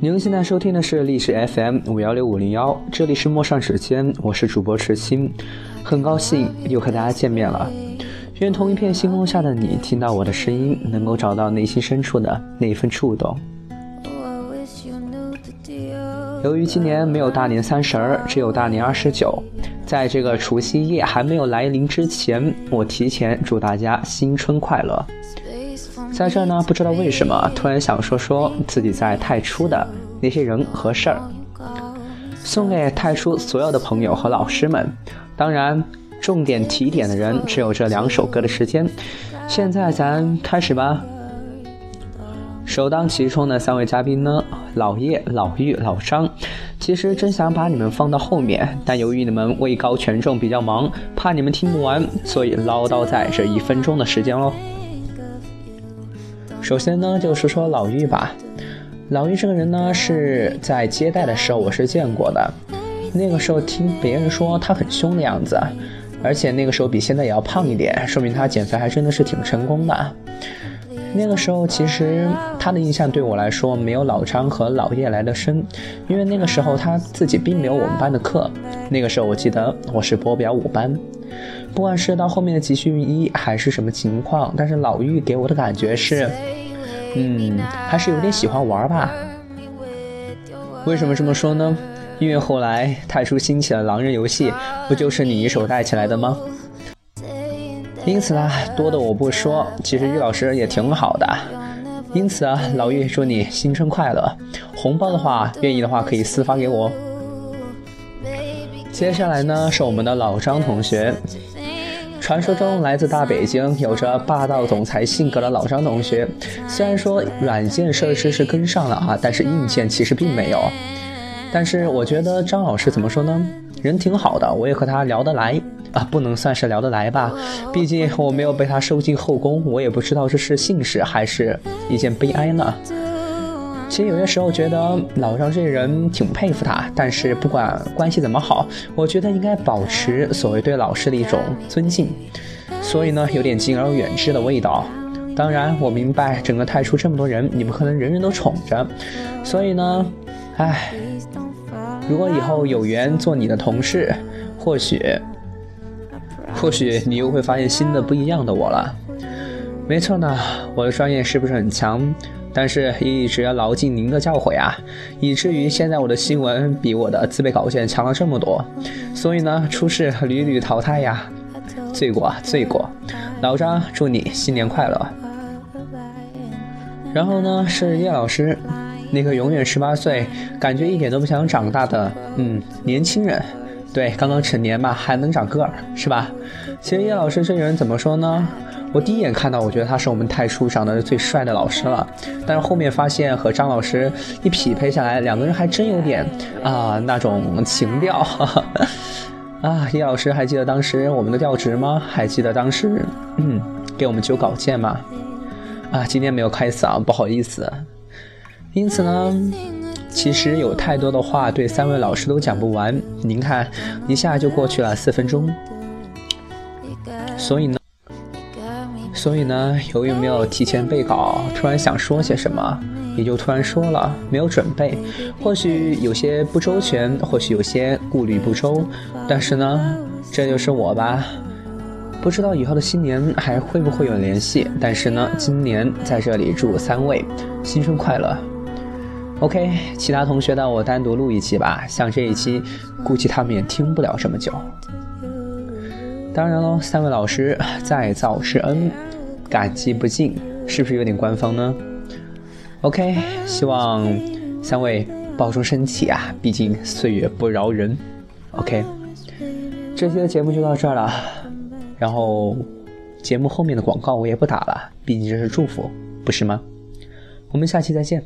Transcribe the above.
您现在收听的是历史 FM 五幺六五零幺，这里是陌上指尖，我是主播池鑫，很高兴又和大家见面了。愿同一片星空下的你，听到我的声音，能够找到内心深处的那一份触动。由于今年没有大年三十儿，只有大年二十九，在这个除夕夜还没有来临之前，我提前祝大家新春快乐。在这儿呢，不知道为什么突然想说说自己在太初的那些人和事儿，送给太初所有的朋友和老师们。当然，重点提点的人只有这两首歌的时间。现在咱开始吧。首当其冲的三位嘉宾呢，老叶、老玉、老张。其实真想把你们放到后面，但由于你们位高权重，比较忙，怕你们听不完，所以唠叨在这一分钟的时间喽。首先呢，就说说老玉吧。老玉这个人呢，是在接待的时候我是见过的。那个时候听别人说他很凶的样子，而且那个时候比现在也要胖一点，说明他减肥还真的是挺成功的。那个时候其实他的印象对我来说没有老张和老叶来的深，因为那个时候他自己并没有我们班的课。那个时候我记得我是播表五班。不管是到后面的集训一还是什么情况，但是老玉给我的感觉是，嗯，还是有点喜欢玩吧。为什么这么说呢？因为后来太初兴起了狼人游戏，不就是你一手带起来的吗？因此呢，多的我不说，其实玉老师也挺好的。因此啊，老玉祝你新春快乐，红包的话，愿意的话可以私发给我。接下来呢，是我们的老张同学。传说中来自大北京、有着霸道总裁性格的老张同学，虽然说软件设施是跟上了啊，但是硬件其实并没有。但是我觉得张老师怎么说呢？人挺好的，我也和他聊得来啊，不能算是聊得来吧，毕竟我没有被他收进后宫，我也不知道这是幸事还是一件悲哀呢。其实有些时候觉得老张这人挺佩服他，但是不管关系怎么好，我觉得应该保持所谓对老师的一种尊敬。所以呢，有点敬而远之的味道。当然，我明白整个太初这么多人，你不可能人人都宠着。所以呢，唉，如果以后有缘做你的同事，或许，或许你又会发现新的不一样的我了。没错呢，我的专业是不是很强？但是一直牢记您的教诲啊，以至于现在我的新闻比我的自备稿件强了这么多，所以呢，出事屡屡淘汰呀，罪过罪过。老张，祝你新年快乐。然后呢，是叶老师，那个永远十八岁，感觉一点都不想长大的，嗯，年轻人，对，刚刚成年嘛，还能长个儿，是吧？其实叶老师这人怎么说呢？我第一眼看到，我觉得他是我们太初长得最帅的老师了，但是后面发现和张老师一匹配下来，两个人还真有点啊那种情调。啊，叶老师还记得当时我们的调职吗？还记得当时嗯给我们揪稿件吗？啊，今天没有开嗓，不好意思。因此呢，其实有太多的话对三位老师都讲不完。您看，一下就过去了四分钟，所以呢。所以呢，由于没有提前备稿，突然想说些什么，也就突然说了，没有准备，或许有些不周全，或许有些顾虑不周，但是呢，这就是我吧。不知道以后的新年还会不会有联系，但是呢，今年在这里祝三位新春快乐。OK，其他同学的我单独录一期吧，像这一期，估计他们也听不了这么久。当然喽，三位老师再造之恩。感激不尽，是不是有点官方呢？OK，希望三位保重身体啊，毕竟岁月不饶人。OK，这期的节目就到这儿了，然后节目后面的广告我也不打了，毕竟这是祝福，不是吗？我们下期再见。